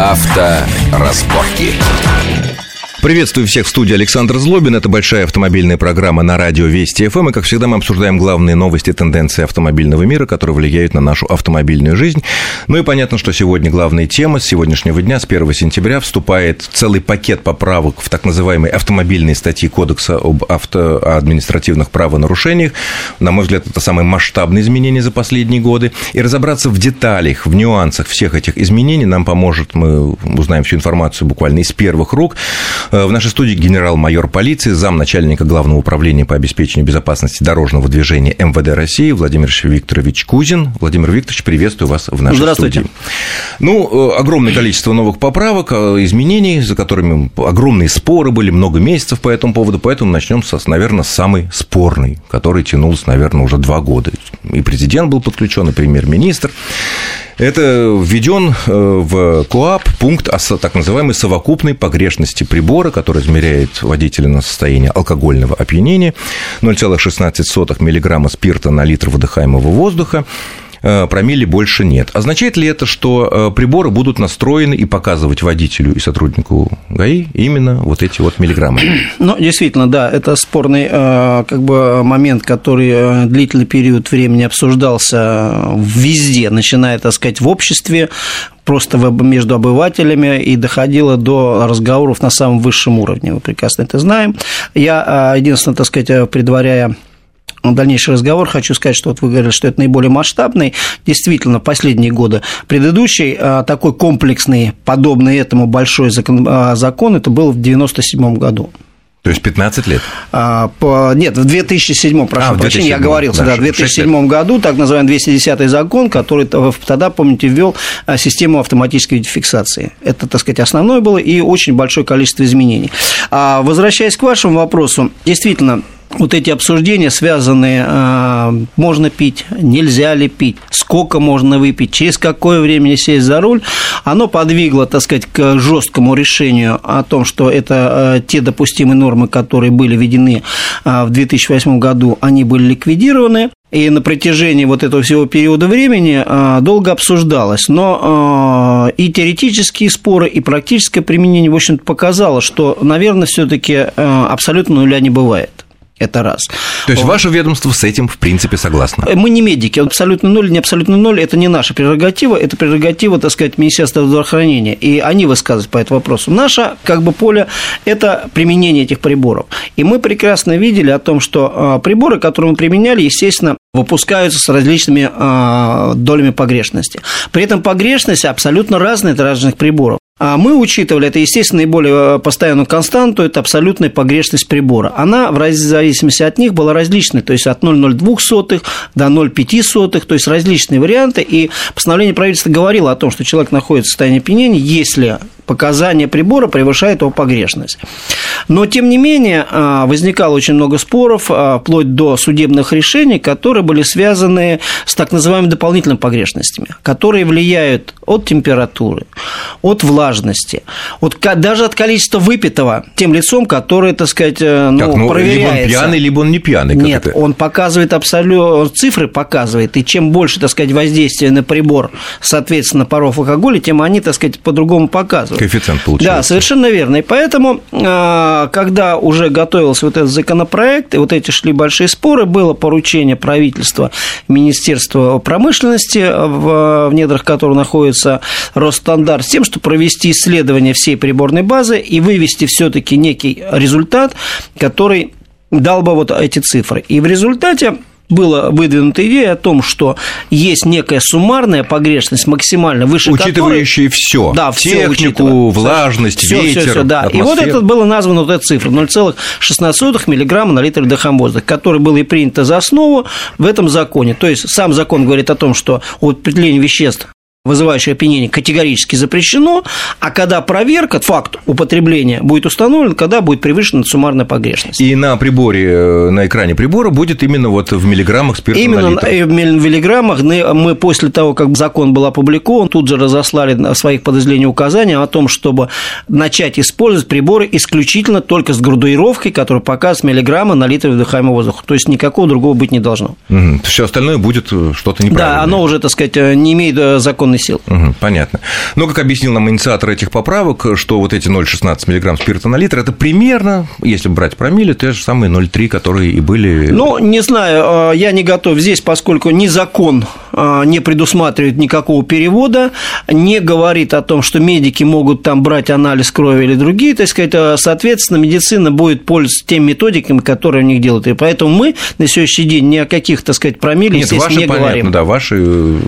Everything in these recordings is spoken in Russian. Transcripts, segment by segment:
Авторазборки. Приветствую всех в студии Александр Злобин. Это большая автомобильная программа на радио Вести ФМ. И, как всегда, мы обсуждаем главные новости, тенденции автомобильного мира, которые влияют на нашу автомобильную жизнь. Ну и понятно, что сегодня главная тема. С сегодняшнего дня, с 1 сентября, вступает целый пакет поправок в так называемые автомобильные статьи Кодекса об авто... административных правонарушениях. На мой взгляд, это самые масштабные изменения за последние годы. И разобраться в деталях, в нюансах всех этих изменений нам поможет, мы узнаем всю информацию буквально из первых рук, в нашей студии генерал-майор полиции, замначальника Главного управления по обеспечению безопасности дорожного движения МВД России Владимир Викторович Кузин. Владимир Викторович, приветствую вас в нашей Здравствуйте. студии. Ну, э, огромное количество новых поправок, э, изменений, за которыми огромные споры были, много месяцев по этому поводу, поэтому начнем, с, наверное, с самой спорной, который тянулся, наверное, уже два года. И президент был подключен, и премьер-министр. Это введен э, в КОАП пункт о так называемой совокупной погрешности прибора, который измеряет водителя на состояние алкогольного опьянения, 0,16 мг спирта на литр выдыхаемого воздуха, промилле больше нет. Означает ли это, что э, приборы будут настроены и показывать водителю и сотруднику ГАИ именно вот эти вот миллиграммы? Ну, действительно, да, это спорный э, как бы, момент, который длительный период времени обсуждался везде, начиная, так сказать, в обществе, просто между обывателями и доходило до разговоров на самом высшем уровне. Мы прекрасно это знаем. Я, единственное, так сказать, предваряя дальнейший разговор, хочу сказать, что вот вы говорили, что это наиболее масштабный. Действительно, последние годы. Предыдущий а, такой комплексный, подобный этому большой закон, а, закон это был в 1997 году. То есть 15 лет? А, по, нет, в 2007, прошу а, прощения, я оговорился, да, да, в 2007 году, так называемый 210 закон, который тогда, помните, ввел а, систему автоматической фиксации. Это, так сказать, основное было и очень большое количество изменений. А, возвращаясь к вашему вопросу, действительно, вот эти обсуждения, связанные, а, можно пить, нельзя ли пить, сколько можно выпить, через какое время сесть за руль, оно подвигло, так сказать, к жесткому решению о том, что это а, те допустимые нормы, которые были введены а, в 2008 году, они были ликвидированы. И на протяжении вот этого всего периода времени долго обсуждалось. Но и теоретические споры, и практическое применение, в общем-то, показало, что, наверное, все таки абсолютно нуля не бывает. Это раз. То есть, ваше ведомство с этим, в принципе, согласно? Мы не медики. Абсолютно ноль, не абсолютно ноль – это не наша прерогатива, это прерогатива, так сказать, Министерства здравоохранения. И они высказывают по этому вопросу. Наше, как бы, поле – это применение этих приборов. И мы прекрасно видели о том, что а, приборы, которые мы применяли, естественно, выпускаются с различными а, долями погрешности. При этом погрешность абсолютно разная от разных приборов. А мы учитывали, это, естественно, наиболее э, постоянную константу, это абсолютная погрешность прибора. Она, в зависимости от них, была различной, то есть от 0,02 до 0,05, то есть различные варианты, и постановление правительства говорило о том, что человек находится в состоянии опьянения, если показания прибора превышает его погрешность. Но, тем не менее, а, возникало очень много споров, а, вплоть до судебных решений, которые были связаны с так называемыми дополнительными погрешностями, которые влияют от температуры, от влажности, от, даже от количества выпитого тем лицом, которое, так сказать, э, ну, так, ну, проверяется. Либо он пьяный, либо он не пьяный. Нет, это? он показывает абсолютно, цифры показывает, и чем больше, так сказать, воздействия на прибор, соответственно, паров алкоголя, тем они, так сказать, по-другому показывают коэффициент получается. Да, совершенно верно. И поэтому, а, когда уже готовился вот этот законопроект, и вот эти шли большие споры, было поручение правительства Министерства промышленности, в недрах которого находится Росстандарт, с тем, чтобы провести исследование всей приборной базы и вывести все-таки некий результат, который дал бы вот эти цифры. И в результате была выдвинута идея о том, что есть некая суммарная погрешность максимально выше Учитывающая которой... все. Да, Технику, все влажность, все, ветер, все, все, да. И вот это было названо вот эта цифра 0,16 миллиграмма на литр вдохом воздуха, которая была и принята за основу в этом законе. То есть сам закон говорит о том, что употребление веществ вызывающее опьянение, категорически запрещено, а когда проверка, факт употребления будет установлен, когда будет превышена суммарная погрешность. И на приборе, э, на экране прибора будет именно вот в миллиграммах спирта Именно в миллиграммах мы после того, как закон был опубликован, тут же разослали в своих подразделениях указания о том, чтобы начать использовать приборы исключительно только с градуировкой, которая показывает миллиграммы на литр вдыхаемого воздуха. То есть никакого другого быть не должно. Угу. Все остальное будет э, что-то неправильное. Да, оно уже, так сказать, э, не имеет законной силы. Угу, понятно. Но, как объяснил нам инициатор этих поправок, что вот эти 0,16 мг спирта на литр, это примерно, если брать промилле, те же самые 0,3, которые и были... Ну, не знаю, я не готов здесь, поскольку ни закон не предусматривает никакого перевода, не говорит о том, что медики могут там брать анализ крови или другие, так сказать, соответственно, медицина будет пользоваться теми методиками, которые у них делают. И поэтому мы на сегодняшний день ни о каких, так сказать, промилле, Нет, ваши, не понятно, говорим. да, ваши э,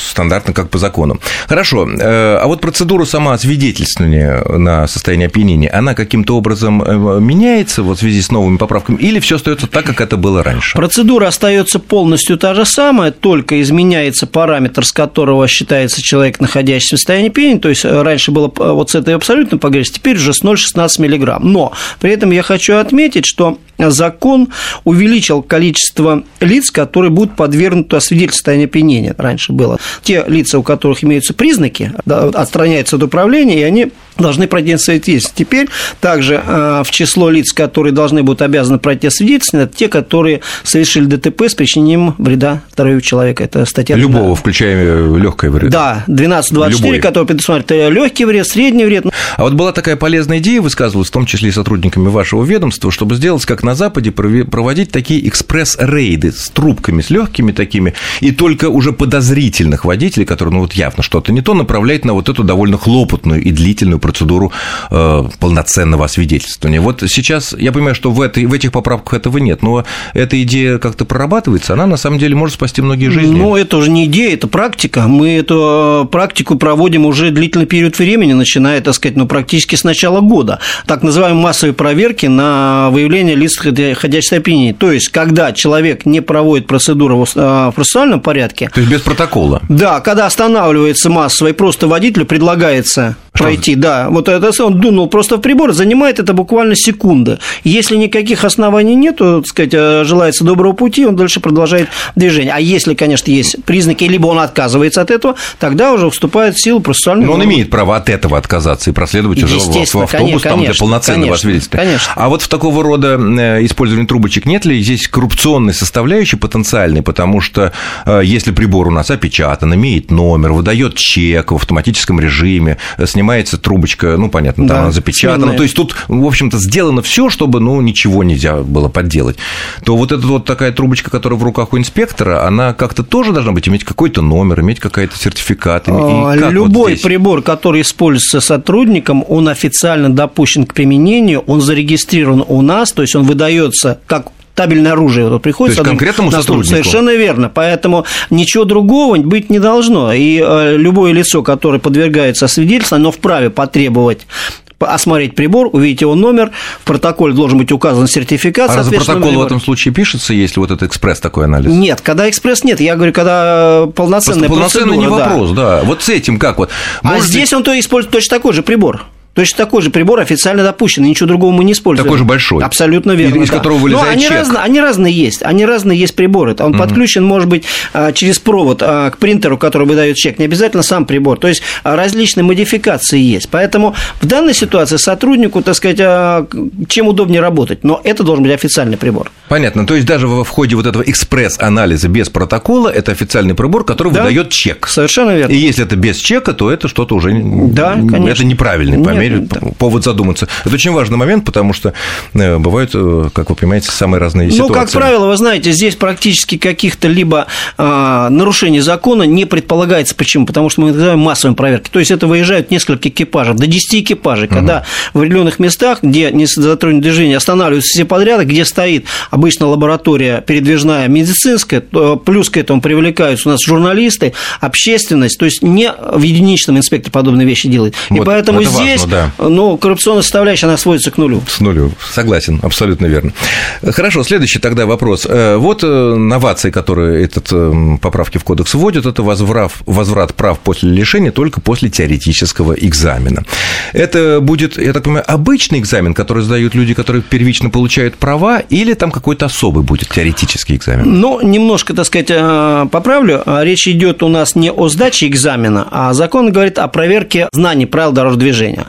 стандартно как по закону. Хорошо, э, а вот процедура сама свидетельствования на состояние опьянения, она каким-то образом э, меняется вот в связи с новыми поправками или все остается так, как это было раньше? Процедура остается полностью та же самая, только изменяется параметр, с которого считается человек, находящийся в состоянии опьянения, то есть раньше было вот с этой абсолютно погрешить, теперь уже с 0,16 мг. Но при этом я хочу отметить, что закон увеличил количество лиц, которые будут подвергнуты освидетельствованию состояния опьянения. Раньше было. Те лица, у которых имеются признаки, отстраняются от управления, и они должны пройти освидетельствование. Теперь также э, в число лиц, которые должны будут обязаны пройти освидетельствование, это те, которые совершили ДТП с причинением вреда здоровью человека. Это статья... Любого, включая легкое вред. Да, 1224, который предусматривает легкий вред, средний вред. А вот была такая полезная идея, высказывалась в том числе и сотрудниками вашего ведомства, чтобы сделать, как на Западе, проводить такие экспресс-рейды с трубками, с легкими такими, и только уже подозрительных водителей, которые, ну вот явно что-то не то, направлять на вот эту довольно хлопотную и длительную процедуру э, полноценного освидетельствования. Вот сейчас я понимаю, что в, этой, в этих поправках этого нет, но эта идея как-то прорабатывается, она на самом деле может спасти многие жизни. Ну, это уже не идея, это практика. Мы эту э, практику проводим уже длительный период времени, начиная, так сказать, ну, практически с начала года. Так называемые массовые проверки на выявление лиц ходящей опьянения. То есть, когда человек не проводит процедуру в э, процессуальном порядке. То есть, без протокола. Да, когда останавливается массово и просто водителю предлагается что? пройти, да, вот это он дунул просто в прибор, занимает это буквально секунды. Если никаких оснований нет, то, так сказать, э, желается доброго пути, он дальше продолжает движение. А если, конечно, есть признаки, либо он отказывается от этого, тогда уже вступает в силу процессуальный Но он имеет право от этого отказаться и проследовать уже в автобус конечно, там для полноценного конечно, свидетельства. Конечно. А вот в такого рода э, использовании трубочек нет ли здесь коррупционной составляющей потенциальной, потому что э, если прибор у нас опечатан, имеет номер, выдает чек в автоматическом режиме, снимается трубочка, ну, понятно, там да, она запечатана. Сменная. То есть тут, в общем-то, сделано все, чтобы, ну, ничего нельзя было подделать. То вот эта вот такая трубочка, которая в руках у инспектора, она как-то тоже должна быть, иметь какой-то номер, иметь какой-то сертификат. Любой вот прибор, который используется сотрудником, он официально допущен к применению, он зарегистрирован у нас, то есть он выдается как табельное оружие вот приходится. То есть конкретному сотруднику? Совершенно верно. Поэтому ничего другого быть не должно. И э, любое лицо, которое подвергается свидетельству, оно вправе потребовать осмотреть прибор, увидеть его номер, в протоколе должен быть указан сертификат. А разве протокол в этом случае пишется, если вот этот экспресс такой анализ? Нет, когда экспресс нет, я говорю, когда полноценная Просто полноценный не вопрос, да. да. Вот с этим как вот? А Может а здесь быть... он то использует точно такой же прибор. Точно такой же прибор официально допущен, и ничего другого мы не используем. Такой же большой. Абсолютно верно. Из да. которого вылезает Но они чек. Разные, они разные есть. Они разные есть приборы. Он угу. подключен, может быть, а, через провод а, к принтеру, который выдает чек. Не обязательно сам прибор. То есть а, различные модификации есть. Поэтому в данной ситуации сотруднику, так сказать, чем удобнее работать. Но это должен быть официальный прибор. Понятно. То есть даже в ходе вот этого экспресс-анализа без протокола это официальный прибор, который да. выдает чек. Совершенно верно. И если это без чека, то это что-то уже да, конечно. это неправильный по мере, да. повод задуматься. Это очень важный момент, потому что э, бывают, э, как вы понимаете, самые разные ситуации. Ну, как правило, вы знаете, здесь практически каких-то либо а, нарушений закона не предполагается. Почему? Потому что мы называем массовыми проверки. То есть это выезжают несколько экипажей, до 10 экипажей, когда угу. в определенных местах, где не затруднено движение, останавливаются все подряд, где стоит обычно лаборатория передвижная медицинская, плюс к этому привлекаются у нас журналисты, общественность, то есть не в единичном инспекторе подобные вещи делает. Вот, И поэтому здесь, важно, да. ну, коррупционная составляющая, она сводится к нулю. С нулю, согласен, абсолютно верно. Хорошо, следующий тогда вопрос. Э, вот э, новации, которые этот э, поправки в кодекс вводят, это возврат, возврат прав после лишения только после теоретического экзамена. Это будет, я так понимаю, обычный экзамен, который сдают люди, которые первично получают права, или там какой-то особый будет теоретический экзамен? Ну, немножко, так сказать, поправлю. Речь идет у нас не о сдаче экзамена, а закон говорит о проверке знаний правил дорожного движения.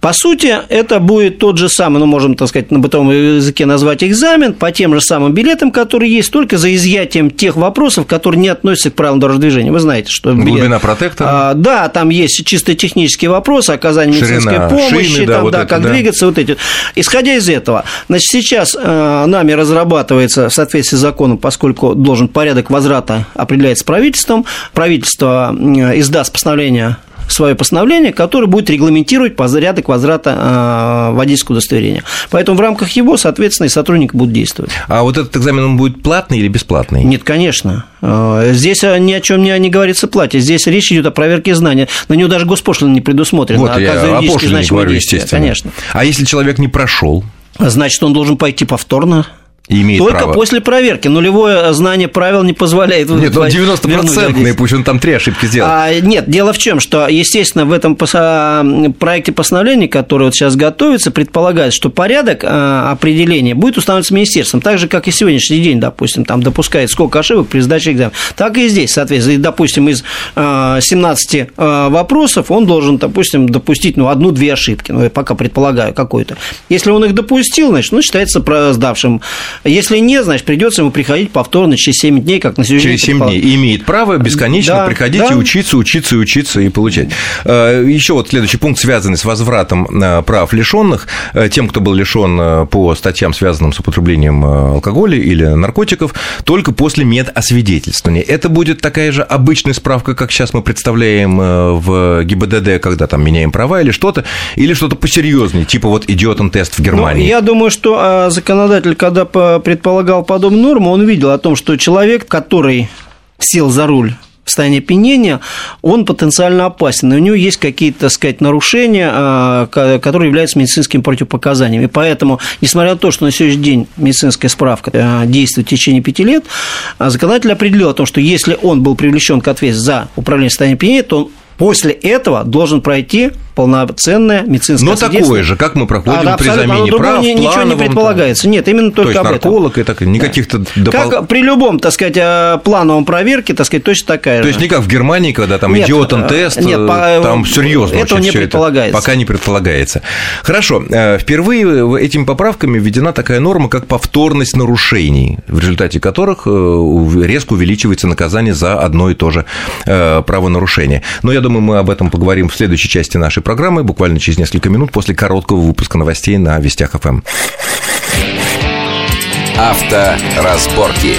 По сути, это будет тот же самый, ну, можем, так сказать, на бытовом языке назвать экзамен, по тем же самым билетам, которые есть, только за изъятием тех вопросов, которые не относятся к правилам дорожного движения. Вы знаете, что... Билет, Глубина протектора? А, да, там есть чисто технические вопросы, оказание медицинской Ширина, помощи, шины, да, там, вот да, это, как да. двигаться, вот эти. Исходя из этого, значит, сейчас э, нами разрабатывается в соответствии с законом, поскольку должен порядок возврата определяется правительством, правительство издаст постановление свое постановление, которое будет регламентировать порядок возврата э, водительского удостоверения. Поэтому в рамках его, соответственно, и сотрудники будут действовать. А вот этот экзамен, он будет платный или бесплатный? Нет, конечно. Э, здесь ни о чем не, не говорится плате. Здесь речь идет о проверке знания. На него даже госпошлина не предусмотрена. Вот я о пошлине говорю, естественно. Конечно. А если человек не прошел? Значит, он должен пойти повторно имеет Только право. после проверки. Нулевое знание правил не позволяет. Нет, он 90-процентный, пусть он там три ошибки сделал. А, нет, дело в чем, что, естественно, в этом проекте постановления, который вот сейчас готовится, предполагается, что порядок а, определения будет устанавливаться министерством, так же, как и сегодняшний день, допустим, там допускает сколько ошибок при сдаче экзамена. Так и здесь, соответственно, и, допустим, из 17 а, вопросов он должен, допустим, допустить ну, одну-две ошибки, ну, я пока предполагаю какую-то. Если он их допустил, значит, ну, считается сдавшим если нет, значит, придется ему приходить повторно через 7 дней, как на сегодня. Через 7 дней. И имеет право бесконечно да, приходить да. и учиться, учиться, и учиться и получать. Э, Еще вот следующий пункт, связанный с возвратом э, прав лишенных. Э, тем, кто был лишен по статьям, связанным с употреблением алкоголя или наркотиков, только после медосвидетельствования. Это будет такая же обычная справка, как сейчас мы представляем в ГИБДД, когда там меняем права или что-то, или что-то посерьезнее, типа вот идет он тест в Германии. Ну, я думаю, что законодатель, когда предполагал подобную норму, он видел о том, что человек, который сел за руль в состоянии опьянения, он потенциально опасен. И у него есть какие-то, так сказать, нарушения, а, которые являются медицинскими противопоказаниями. И поэтому, несмотря на то, что на сегодняшний день медицинская справка а, действует в течение пяти лет, законодатель определил о том, что если он был привлечен к ответственности за управление состоянием опьянения, то он после этого должен пройти полноценное медицинское Но такое же, как мы проходим а, при замене прав, не, Ничего не предполагается. Там. Нет, именно только То есть об нарколог этом. и так, никаких-то допол... Как при любом, так сказать, э, плановом проверке, так сказать, точно такая То же. есть не как в Германии, когда там нет, идиот э, тест, нет, э, там серьезно этого не предполагается. Это, пока не предполагается. Хорошо. Впервые этими поправками введена такая норма, как повторность нарушений, в результате которых резко увеличивается наказание за одно и то же правонарушение. Но я думаю, мы об этом поговорим в следующей части нашей программы, буквально через несколько минут после короткого выпуска новостей на Вестях ФМ. Авторазборки.